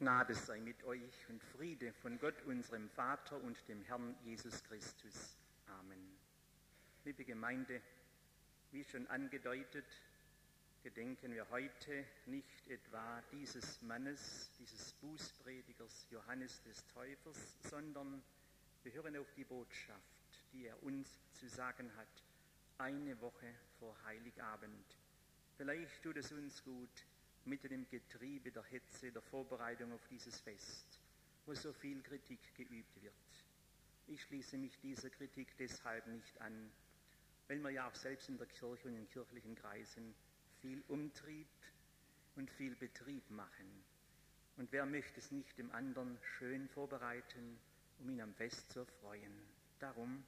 Gnade sei mit euch und Friede von Gott, unserem Vater und dem Herrn Jesus Christus. Amen. Liebe Gemeinde, wie schon angedeutet, gedenken wir heute nicht etwa dieses Mannes, dieses Bußpredigers Johannes des Täufers, sondern wir hören auf die Botschaft, die er uns zu sagen hat, eine Woche vor Heiligabend. Vielleicht tut es uns gut, mitten im Getriebe der Hetze, der Vorbereitung auf dieses Fest, wo so viel Kritik geübt wird. Ich schließe mich dieser Kritik deshalb nicht an, weil wir ja auch selbst in der Kirche und in kirchlichen Kreisen viel Umtrieb und viel Betrieb machen. Und wer möchte es nicht dem anderen schön vorbereiten, um ihn am Fest zu erfreuen? Darum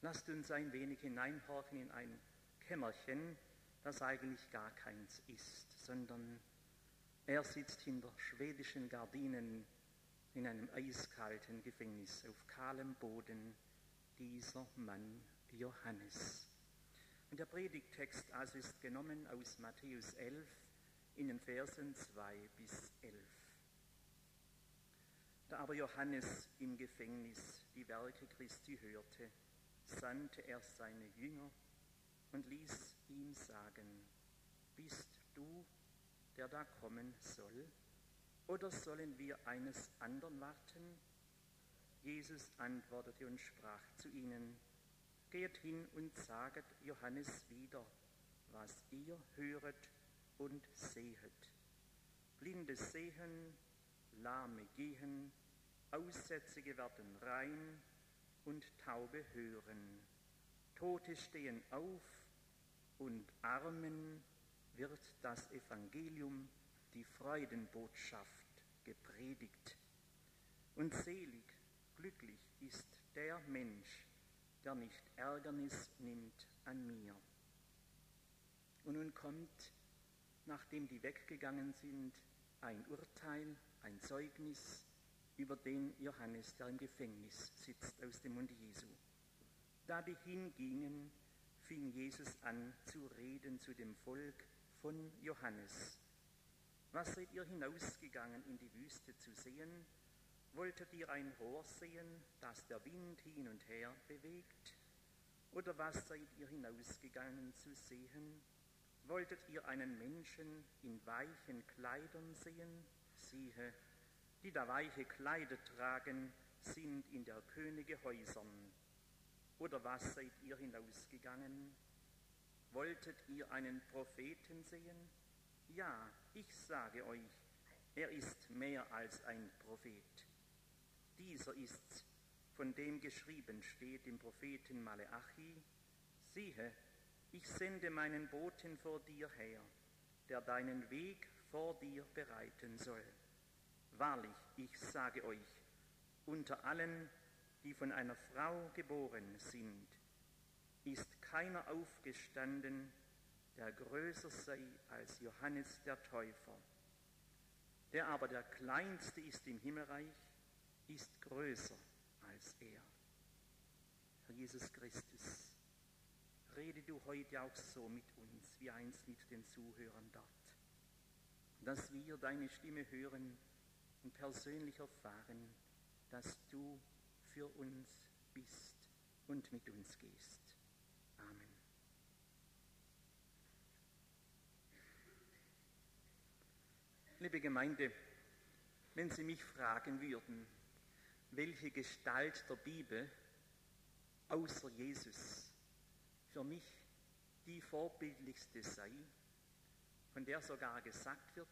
lasst uns ein wenig hineinhorchen in ein Kämmerchen, das eigentlich gar keins ist, sondern er sitzt hinter schwedischen Gardinen in einem eiskalten Gefängnis auf kahlem Boden, dieser Mann Johannes. Und der Predigtext also ist genommen aus Matthäus 11 in den Versen 2 bis 11. Da aber Johannes im Gefängnis die Werke Christi hörte, sandte er seine Jünger und ließ ihm sagen, bist du, der da kommen soll, oder sollen wir eines anderen warten? Jesus antwortete und sprach zu ihnen, Geht hin und saget Johannes wieder, was ihr höret und sehet. Blinde sehen, Lahme gehen, Aussätzige werden rein und Taube hören. Tote stehen auf und Armen wird das Evangelium, die Freudenbotschaft gepredigt. Und selig, glücklich ist der Mensch, der nicht Ärgernis nimmt an mir. Und nun kommt, nachdem die weggegangen sind, ein Urteil, ein Zeugnis über den Johannes, der im Gefängnis sitzt, aus dem Mund Jesu. Da die hingingen, fing Jesus an zu reden zu dem Volk von Johannes. Was seid ihr hinausgegangen in die Wüste zu sehen? Wolltet ihr ein Rohr sehen, das der Wind hin und her bewegt? Oder was seid ihr hinausgegangen zu sehen? Wolltet ihr einen Menschen in weichen Kleidern sehen? Siehe, die da weiche Kleider tragen, sind in der Könige Häusern. Oder was seid ihr hinausgegangen? Wolltet ihr einen Propheten sehen? Ja, ich sage euch, er ist mehr als ein Prophet. Dieser ist, von dem geschrieben steht im Propheten Maleachi, siehe, ich sende meinen Boten vor dir her, der deinen Weg vor dir bereiten soll. Wahrlich, ich sage euch, unter allen, die von einer Frau geboren sind, ist keiner aufgestanden, der größer sei als Johannes der Täufer. Der aber der Kleinste ist im Himmelreich, ist größer als er. Herr Jesus Christus, rede du heute auch so mit uns, wie einst mit den Zuhörern dort, dass wir deine Stimme hören und persönlich erfahren, dass du für uns bist und mit uns gehst. Amen. Liebe Gemeinde, wenn Sie mich fragen würden, welche Gestalt der Bibel außer Jesus für mich die vorbildlichste sei, von der sogar gesagt wird,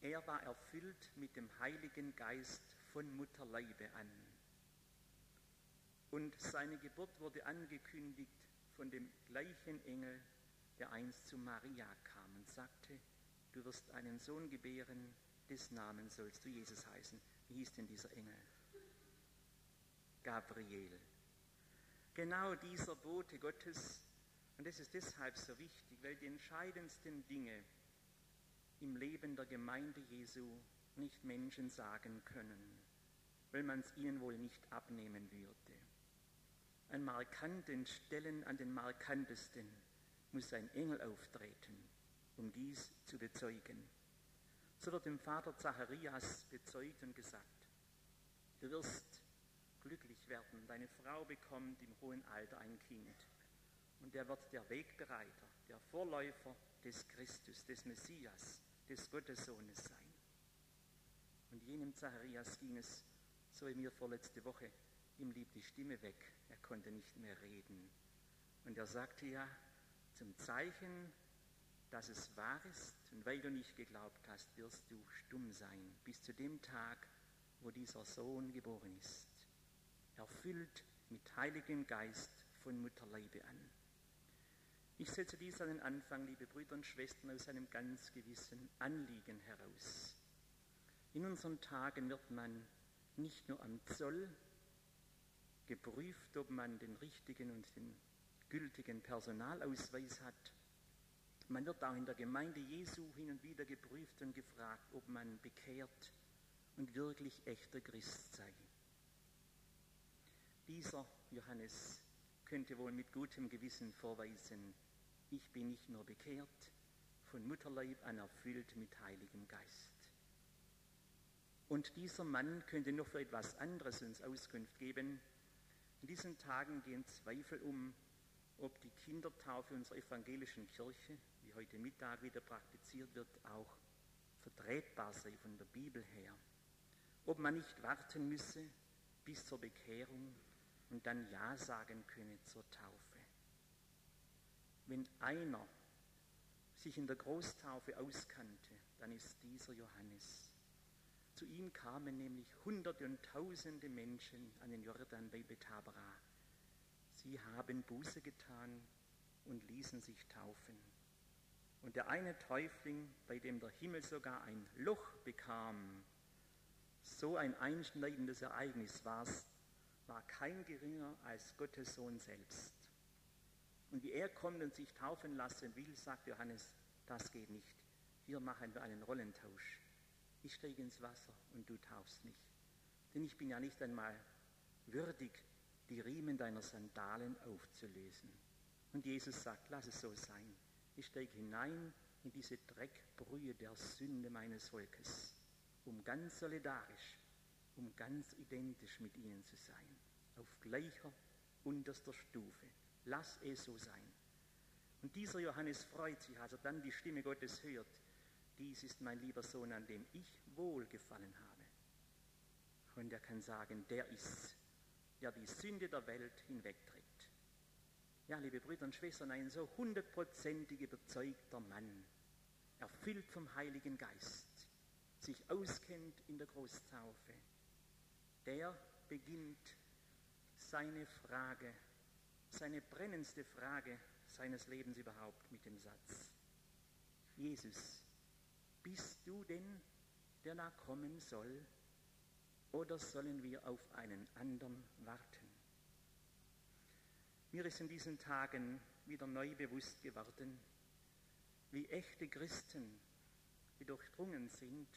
er war erfüllt mit dem Heiligen Geist von Mutterleibe an. Und seine Geburt wurde angekündigt von dem gleichen Engel, der einst zu Maria kam und sagte, du wirst einen Sohn gebären, des Namens sollst du Jesus heißen. Wie hieß denn dieser Engel? Gabriel. Genau dieser Bote Gottes, und das ist deshalb so wichtig, weil die entscheidendsten Dinge im Leben der Gemeinde Jesu nicht Menschen sagen können, weil man es ihnen wohl nicht abnehmen würde. An markanten Stellen, an den markantesten, muss ein Engel auftreten, um dies zu bezeugen. So wird dem Vater Zacharias bezeugt und gesagt, du wirst glücklich werden, deine Frau bekommt im hohen Alter ein Kind und er wird der Wegbereiter, der Vorläufer des Christus, des Messias, des Gottessohnes sein. Und jenem Zacharias ging es, so wie mir vorletzte Woche, ihm lieb die Stimme weg, er konnte nicht mehr reden. Und er sagte ja, zum Zeichen, dass es wahr ist, und weil du nicht geglaubt hast, wirst du stumm sein, bis zu dem Tag, wo dieser Sohn geboren ist, erfüllt mit Heiligem Geist von Mutterleibe an. Ich setze dies an den Anfang, liebe Brüder und Schwestern, aus einem ganz gewissen Anliegen heraus. In unseren Tagen wird man nicht nur am Zoll geprüft, ob man den richtigen und den gültigen Personalausweis hat. Man wird auch in der Gemeinde Jesu hin und wieder geprüft und gefragt, ob man bekehrt und wirklich echter Christ sei. Dieser Johannes könnte wohl mit gutem Gewissen vorweisen, ich bin nicht nur bekehrt, von Mutterleib an erfüllt mit Heiligem Geist. Und dieser Mann könnte noch für etwas anderes uns Auskunft geben. In diesen Tagen gehen Zweifel um, ob die Kindertaufe unserer evangelischen Kirche, wie heute Mittag wieder praktiziert wird, auch vertretbar sei von der Bibel her. Ob man nicht warten müsse bis zur Bekehrung und dann Ja sagen könne zur Taufe. Wenn einer sich in der Großtaufe auskannte, dann ist dieser Johannes. Zu ihm kamen nämlich Hunderte und Tausende Menschen an den Jordan bei Betabra. Sie haben Buße getan und ließen sich taufen. Und der eine Täufling, bei dem der Himmel sogar ein Loch bekam, so ein einschneidendes Ereignis war es, war kein geringer als Gottes Sohn selbst. Und wie er kommt und sich taufen lassen will, sagt Johannes, das geht nicht. Hier machen wir einen Rollentausch. Ich steige ins Wasser und du taufst mich. Denn ich bin ja nicht einmal würdig, die Riemen deiner Sandalen aufzulösen. Und Jesus sagt, lass es so sein. Ich steige hinein in diese Dreckbrühe der Sünde meines Volkes, um ganz solidarisch, um ganz identisch mit ihnen zu sein, auf gleicher, unterster Stufe. Lass es so sein. Und dieser Johannes freut sich, als er dann die Stimme Gottes hört. Dies ist mein lieber Sohn, an dem ich wohlgefallen habe. Und er kann sagen, der ist, der die Sünde der Welt hinwegträgt. Ja, liebe Brüder und Schwestern, ein so hundertprozentig überzeugter Mann, erfüllt vom Heiligen Geist, sich auskennt in der Großtaufe, der beginnt seine Frage, seine brennendste Frage seines Lebens überhaupt mit dem Satz, Jesus, bist du denn, der da kommen soll, oder sollen wir auf einen anderen warten? Mir ist in diesen Tagen wieder neu bewusst geworden, wie echte Christen, die durchdrungen sind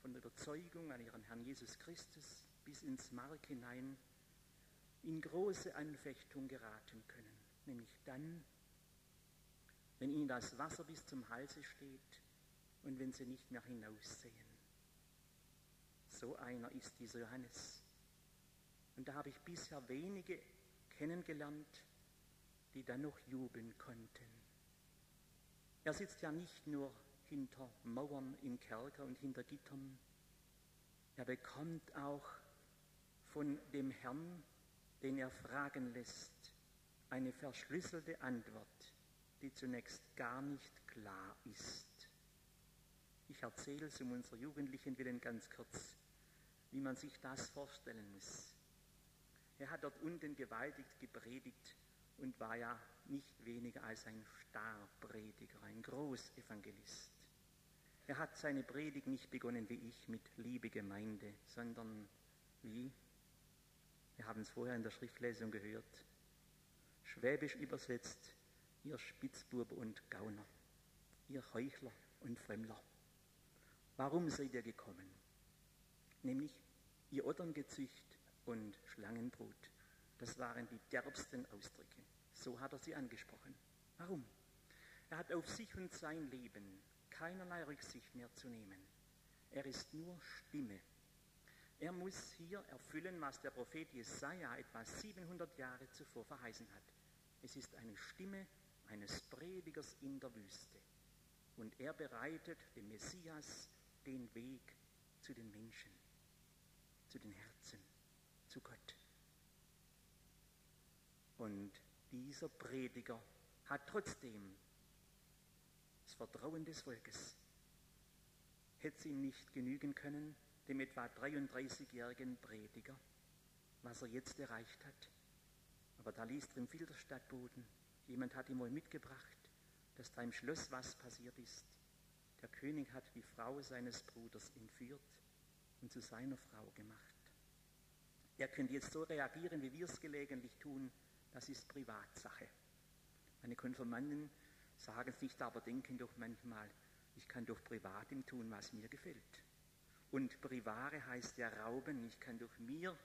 von der Überzeugung an ihren Herrn Jesus Christus bis ins Mark hinein, in große Anfechtung geraten können, nämlich dann, wenn ihnen das Wasser bis zum Halse steht und wenn sie nicht mehr hinaussehen. So einer ist dieser Johannes. Und da habe ich bisher wenige kennengelernt, die dann noch jubeln konnten. Er sitzt ja nicht nur hinter Mauern im Kerker und hinter Gittern, er bekommt auch von dem Herrn, den er fragen lässt, eine verschlüsselte Antwort, die zunächst gar nicht klar ist. Ich erzähle es um unserer Jugendlichen willen ganz kurz, wie man sich das vorstellen muss. Er hat dort unten gewaltig gepredigt und war ja nicht weniger als ein Starprediger, ein Großevangelist. Er hat seine Predigt nicht begonnen wie ich mit Liebe Gemeinde, sondern wie, wir haben es vorher in der Schriftlesung gehört, schwäbisch übersetzt, ihr Spitzbube und Gauner, ihr Heuchler und Fremdler. Warum seid ihr gekommen? Nämlich ihr Otterngezücht und Schlangenbrut. Das waren die derbsten Ausdrücke. So hat er sie angesprochen. Warum? Er hat auf sich und sein Leben keinerlei Rücksicht mehr zu nehmen. Er ist nur Stimme. Er muss hier erfüllen, was der Prophet Jesaja etwa 700 Jahre zuvor verheißen hat. Es ist eine Stimme eines Predigers in der Wüste. Und er bereitet dem Messias den Weg zu den Menschen, zu den Herzen, zu Gott. Und dieser Prediger hat trotzdem das Vertrauen des Volkes. Hätte es ihm nicht genügen können, dem etwa 33-jährigen Prediger, was er jetzt erreicht hat. Aber da liest er im Filterstadtboden, jemand hat ihm wohl mitgebracht, dass da im Schloss was passiert ist. Der König hat die Frau seines Bruders entführt und zu seiner Frau gemacht. Er könnte jetzt so reagieren, wie wir es gelegentlich tun, das ist Privatsache. Meine Konfirmanden sagen es nicht, aber denken doch manchmal, ich kann doch privat ihm tun, was mir gefällt. Und privare heißt ja rauben, ich kann doch mir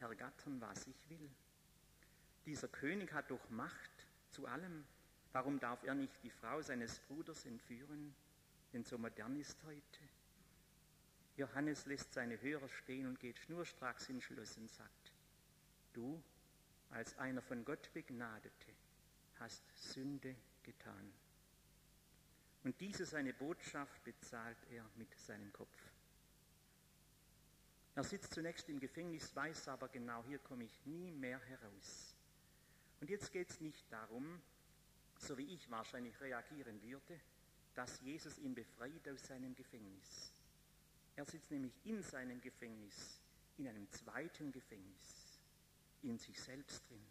ergattern, was ich will. Dieser König hat doch Macht zu allem. Warum darf er nicht die Frau seines Bruders entführen? Denn so modern ist heute. Johannes lässt seine Hörer stehen und geht schnurstracks ins Schloss und sagt, du, als einer von Gott Begnadete, hast Sünde getan. Und diese seine Botschaft bezahlt er mit seinem Kopf. Er sitzt zunächst im Gefängnis, weiß aber genau, hier komme ich nie mehr heraus. Und jetzt geht es nicht darum, so wie ich wahrscheinlich reagieren würde, dass Jesus ihn befreit aus seinem Gefängnis. Er sitzt nämlich in seinem Gefängnis, in einem zweiten Gefängnis, in sich selbst drin.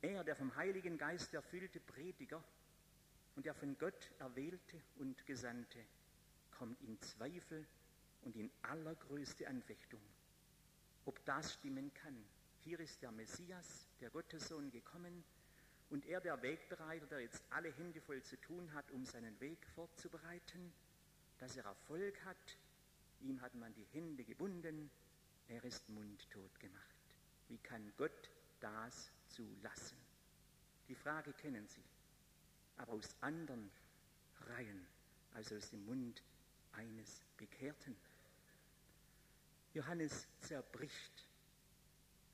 Er, der vom Heiligen Geist erfüllte Prediger und der von Gott erwählte und Gesandte, kommt in Zweifel und in allergrößte Anfechtung, ob das stimmen kann. Hier ist der Messias, der Gottessohn, gekommen und er, der Wegbereiter, der jetzt alle Hände voll zu tun hat, um seinen Weg vorzubereiten, dass er Erfolg hat, ihm hat man die Hände gebunden, er ist mundtot gemacht. Wie kann Gott das zulassen? Die Frage kennen Sie, aber aus anderen Reihen, also aus dem Mund eines Bekehrten. Johannes zerbricht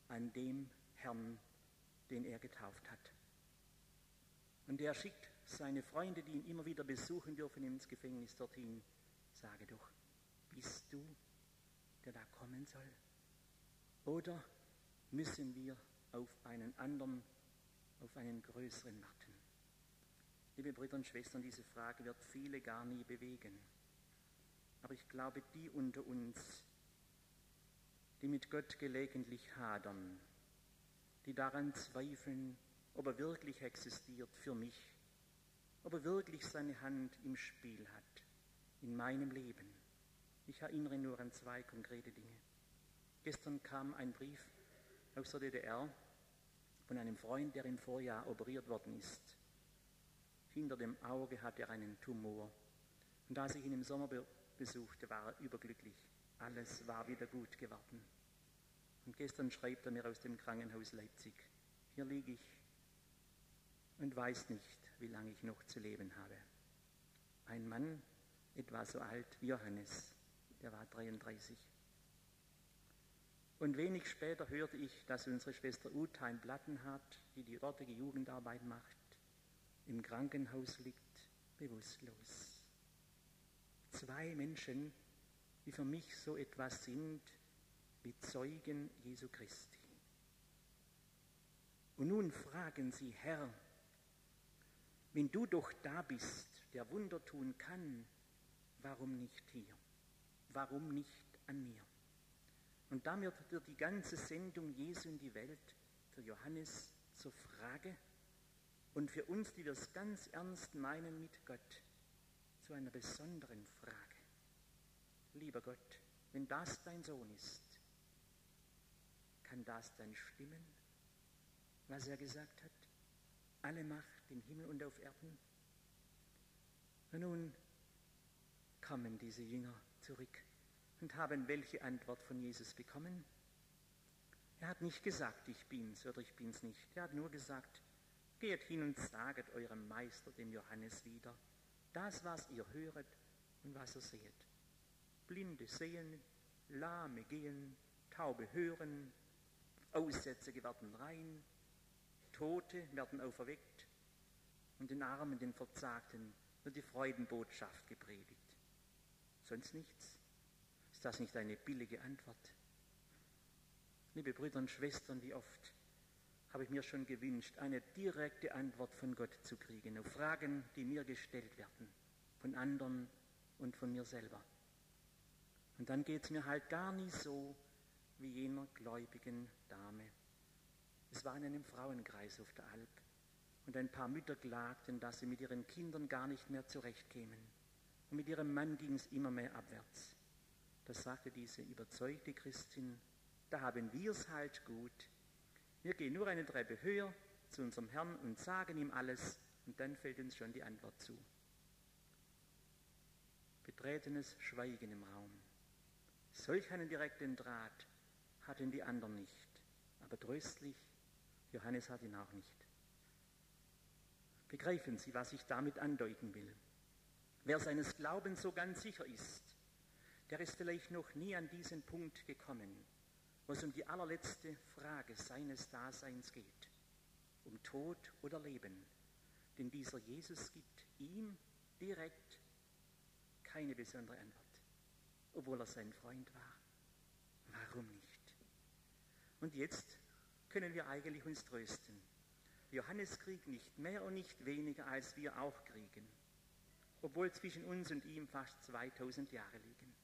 an dem Herrn, den er getauft hat. Und er schickt seine Freunde, die ihn immer wieder besuchen dürfen, ins Gefängnis dorthin. Sage doch, bist du, der da kommen soll? Oder müssen wir auf einen anderen, auf einen größeren warten? Liebe Brüder und Schwestern, diese Frage wird viele gar nie bewegen. Aber ich glaube, die unter uns, die mit Gott gelegentlich hadern, die daran zweifeln, ob er wirklich existiert für mich, ob er wirklich seine Hand im Spiel hat in meinem Leben. Ich erinnere nur an zwei konkrete Dinge. Gestern kam ein Brief aus der DDR von einem Freund, der im Vorjahr operiert worden ist. Hinter dem Auge hat er einen Tumor. Und als ich ihn im Sommer besuchte, war er überglücklich. Alles war wieder gut geworden. Und gestern schreibt er mir aus dem Krankenhaus Leipzig, hier liege ich und weiß nicht, wie lange ich noch zu leben habe. Ein Mann, etwa so alt wie Johannes, der war 33. Und wenig später hörte ich, dass unsere Schwester Uta ein Platten hat, die die dortige Jugendarbeit macht, im Krankenhaus liegt, bewusstlos. Zwei Menschen, die für mich so etwas sind wie Zeugen Jesu Christi. Und nun fragen sie, Herr, wenn du doch da bist, der Wunder tun kann, warum nicht hier? Warum nicht an mir? Und damit wird die ganze Sendung Jesu in die Welt für Johannes zur Frage und für uns, die wir es ganz ernst meinen mit Gott, zu einer besonderen Frage. Lieber Gott, wenn das dein Sohn ist, kann das dann stimmen, was er gesagt hat? Alle Macht im Himmel und auf Erden. Und nun kamen diese Jünger zurück und haben welche Antwort von Jesus bekommen? Er hat nicht gesagt, ich bin's oder ich bin's nicht. Er hat nur gesagt, geht hin und saget eurem Meister, dem Johannes, wieder, Das, was ihr höret und was ihr seht. Blinde sehen, Lahme gehen, Taube hören, Aussätzige werden rein, Tote werden auferweckt und den Armen, den Verzagten wird die Freudenbotschaft gepredigt. Sonst nichts. Ist das nicht eine billige Antwort? Liebe Brüder und Schwestern, wie oft habe ich mir schon gewünscht, eine direkte Antwort von Gott zu kriegen auf Fragen, die mir gestellt werden, von anderen und von mir selber. Und dann geht es mir halt gar nicht so wie jener gläubigen Dame. Es war in einem Frauenkreis auf der Alp und ein paar Mütter klagten, dass sie mit ihren Kindern gar nicht mehr zurechtkämen. Und mit ihrem Mann ging es immer mehr abwärts. Da sagte diese überzeugte Christin, da haben wir es halt gut. Wir gehen nur eine Treppe höher zu unserem Herrn und sagen ihm alles und dann fällt uns schon die Antwort zu. Betretenes Schweigen im Raum. Solch einen direkten Draht hatten die anderen nicht. Aber tröstlich, Johannes hat ihn auch nicht. Begreifen Sie, was ich damit andeuten will. Wer seines Glaubens so ganz sicher ist, der ist vielleicht noch nie an diesen Punkt gekommen, wo es um die allerletzte Frage seines Daseins geht, um Tod oder Leben. Denn dieser Jesus gibt ihm direkt keine besondere Antwort obwohl er sein Freund war. Warum nicht? Und jetzt können wir eigentlich uns trösten. Johannes kriegt nicht mehr und nicht weniger, als wir auch kriegen, obwohl zwischen uns und ihm fast 2000 Jahre liegen.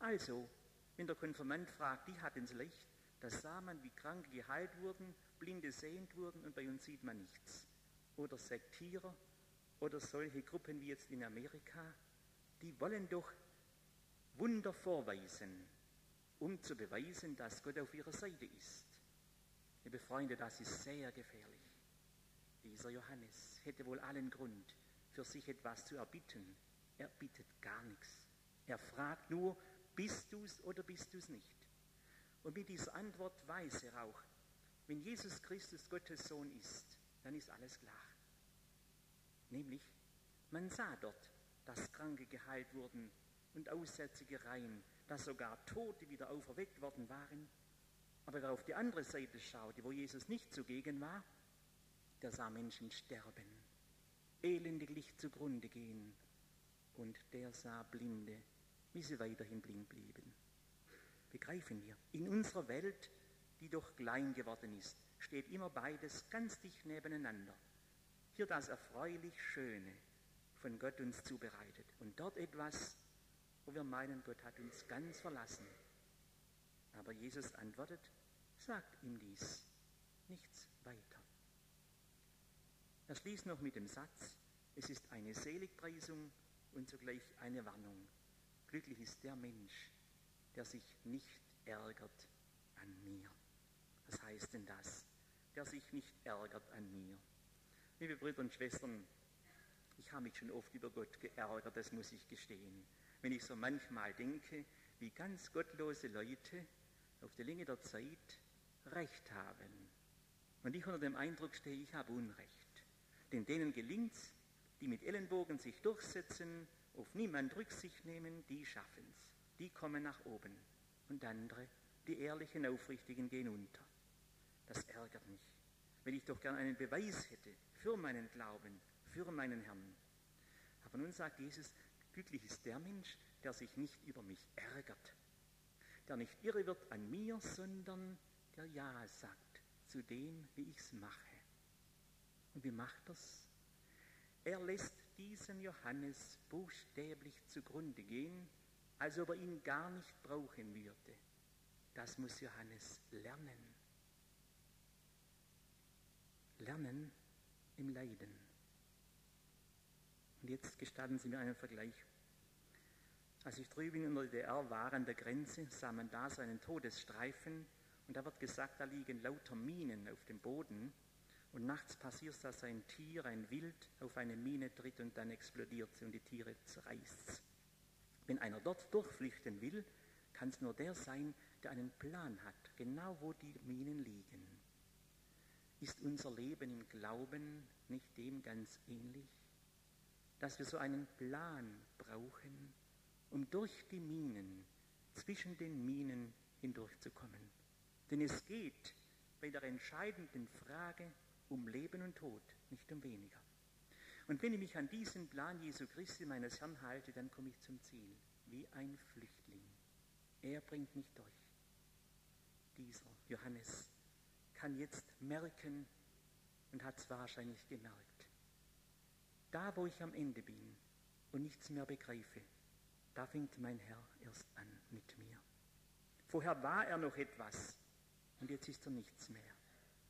Also, wenn der Konfirmand fragt, die hatten es leicht, da sah man, wie Kranke geheilt wurden, Blinde sehend wurden und bei uns sieht man nichts. Oder Sektierer oder solche Gruppen wie jetzt in Amerika, die wollen doch Wunder vorweisen, um zu beweisen, dass Gott auf ihrer Seite ist. Liebe Freunde, das ist sehr gefährlich. Dieser Johannes hätte wohl allen Grund, für sich etwas zu erbitten. Er bittet gar nichts. Er fragt nur, bist du's oder bist du's nicht? Und mit dieser Antwort weiß er auch, wenn Jesus Christus Gottes Sohn ist, dann ist alles klar. Nämlich, man sah dort, dass Kranke geheilt wurden, und Aussätzige rein, dass sogar Tote wieder auferweckt worden waren. Aber wer auf die andere Seite schaute, wo Jesus nicht zugegen war, der sah Menschen sterben, elendiglich zugrunde gehen. Und der sah Blinde, wie sie weiterhin blind blieben. Begreifen wir, in unserer Welt, die doch klein geworden ist, steht immer beides ganz dicht nebeneinander. Hier das erfreulich Schöne von Gott uns zubereitet und dort etwas, wo wir meinen, Gott hat uns ganz verlassen. Aber Jesus antwortet, sagt ihm dies, nichts weiter. Er schließt noch mit dem Satz, es ist eine Seligpreisung und zugleich eine Warnung. Glücklich ist der Mensch, der sich nicht ärgert an mir. Was heißt denn das? Der sich nicht ärgert an mir. Liebe Brüder und Schwestern, ich habe mich schon oft über Gott geärgert, das muss ich gestehen wenn ich so manchmal denke, wie ganz gottlose Leute auf der Länge der Zeit Recht haben. Und ich unter dem Eindruck stehe, ich habe Unrecht. Denn denen gelingt es, die mit Ellenbogen sich durchsetzen, auf niemand Rücksicht nehmen, die schaffen es. Die kommen nach oben. Und andere, die ehrlichen, aufrichtigen, gehen unter. Das ärgert mich, wenn ich doch gern einen Beweis hätte für meinen Glauben, für meinen Herrn. Aber nun sagt Jesus, Glücklich ist der Mensch, der sich nicht über mich ärgert, der nicht irre wird an mir, sondern der Ja sagt zu dem, wie ich es mache. Und wie macht er's? Er lässt diesen Johannes buchstäblich zugrunde gehen, als ob er ihn gar nicht brauchen würde. Das muss Johannes lernen. Lernen im Leiden. Und jetzt gestatten Sie mir einen Vergleich. Als ich drüben in der DDR war an der Grenze, sah man da so einen Todesstreifen und da wird gesagt, da liegen lauter Minen auf dem Boden und nachts passiert, dass ein Tier, ein Wild, auf eine Mine tritt und dann explodiert sie und die Tiere zerreißt. Wenn einer dort durchflüchten will, kann es nur der sein, der einen Plan hat, genau wo die Minen liegen. Ist unser Leben im Glauben nicht dem ganz ähnlich? dass wir so einen Plan brauchen, um durch die Minen, zwischen den Minen hindurchzukommen. Denn es geht bei der entscheidenden Frage um Leben und Tod, nicht um weniger. Und wenn ich mich an diesen Plan Jesu Christi, meines Herrn, halte, dann komme ich zum Ziel, wie ein Flüchtling. Er bringt mich durch. Dieser Johannes kann jetzt merken und hat es wahrscheinlich gemerkt. Da, wo ich am Ende bin und nichts mehr begreife, da fängt mein Herr erst an mit mir. Vorher war er noch etwas und jetzt ist er nichts mehr.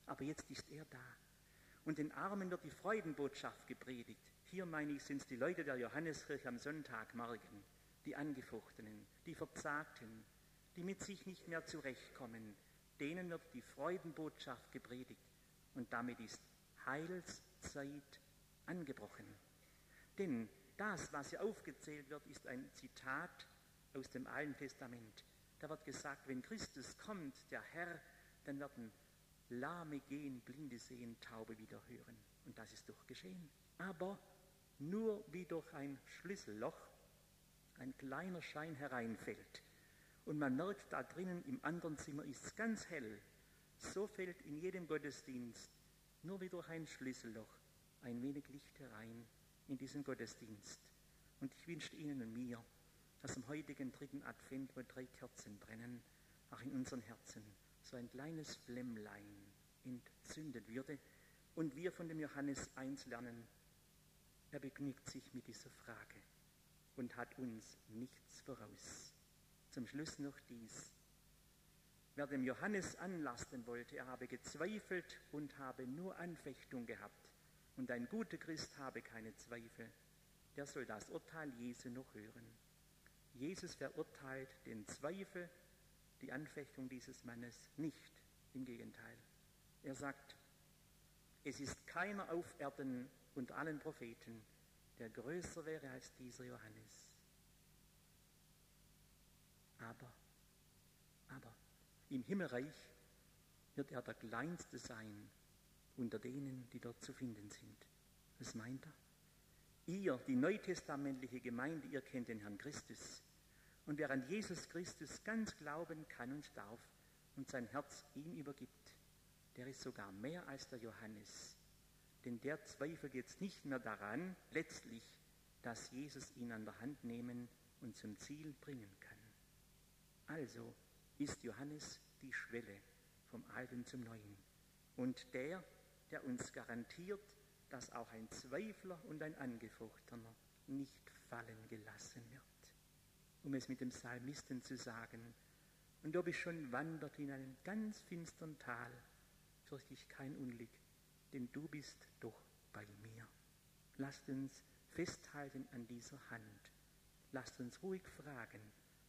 Aber jetzt ist er da. Und den Armen wird die Freudenbotschaft gepredigt. Hier meine ich, sind es die Leute der Johanneskirche am Sonntagmorgen, die Angefochtenen, die Verzagten, die mit sich nicht mehr zurechtkommen. Denen wird die Freudenbotschaft gepredigt. Und damit ist Heilszeit angebrochen. Denn das, was hier aufgezählt wird, ist ein Zitat aus dem Alten Testament. Da wird gesagt, wenn Christus kommt, der Herr, dann werden Lahme gehen, Blinde sehen, Taube wieder hören. Und das ist doch geschehen. Aber nur wie durch ein Schlüsselloch ein kleiner Schein hereinfällt. Und man merkt da drinnen, im anderen Zimmer ist es ganz hell. So fällt in jedem Gottesdienst nur wie durch ein Schlüsselloch ein wenig Licht herein in diesen Gottesdienst. Und ich wünsche Ihnen und mir, dass am heutigen dritten Advent, wo drei Kerzen brennen, auch in unseren Herzen so ein kleines Flämmlein entzündet würde und wir von dem Johannes eins lernen, er begnügt sich mit dieser Frage und hat uns nichts voraus. Zum Schluss noch dies. Wer dem Johannes anlasten wollte, er habe gezweifelt und habe nur Anfechtung gehabt und ein guter Christ habe keine Zweifel, der soll das Urteil Jesu noch hören. Jesus verurteilt den Zweifel die Anfechtung dieses Mannes nicht. Im Gegenteil. Er sagt, es ist keiner auf Erden unter allen Propheten, der größer wäre als dieser Johannes. Aber, aber, im Himmelreich wird er der Kleinste sein unter denen, die dort zu finden sind. Was meint er? Ihr, die neutestamentliche Gemeinde, ihr kennt den Herrn Christus. Und wer an Jesus Christus ganz glauben kann und darf und sein Herz ihm übergibt, der ist sogar mehr als der Johannes. Denn der zweifelt jetzt nicht mehr daran, letztlich, dass Jesus ihn an der Hand nehmen und zum Ziel bringen kann. Also ist Johannes die Schwelle vom Alten zum Neuen. Und der, der uns garantiert, dass auch ein Zweifler und ein Angefochtener nicht fallen gelassen wird um es mit dem Psalmisten zu sagen. Und ob ich schon wandert in einem ganz finstern Tal, fürchte ich kein Unglück, denn du bist doch bei mir. Lasst uns festhalten an dieser Hand. Lasst uns ruhig fragen,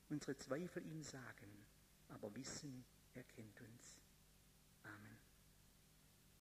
unsere Zweifel ihm sagen, aber wissen, er kennt uns.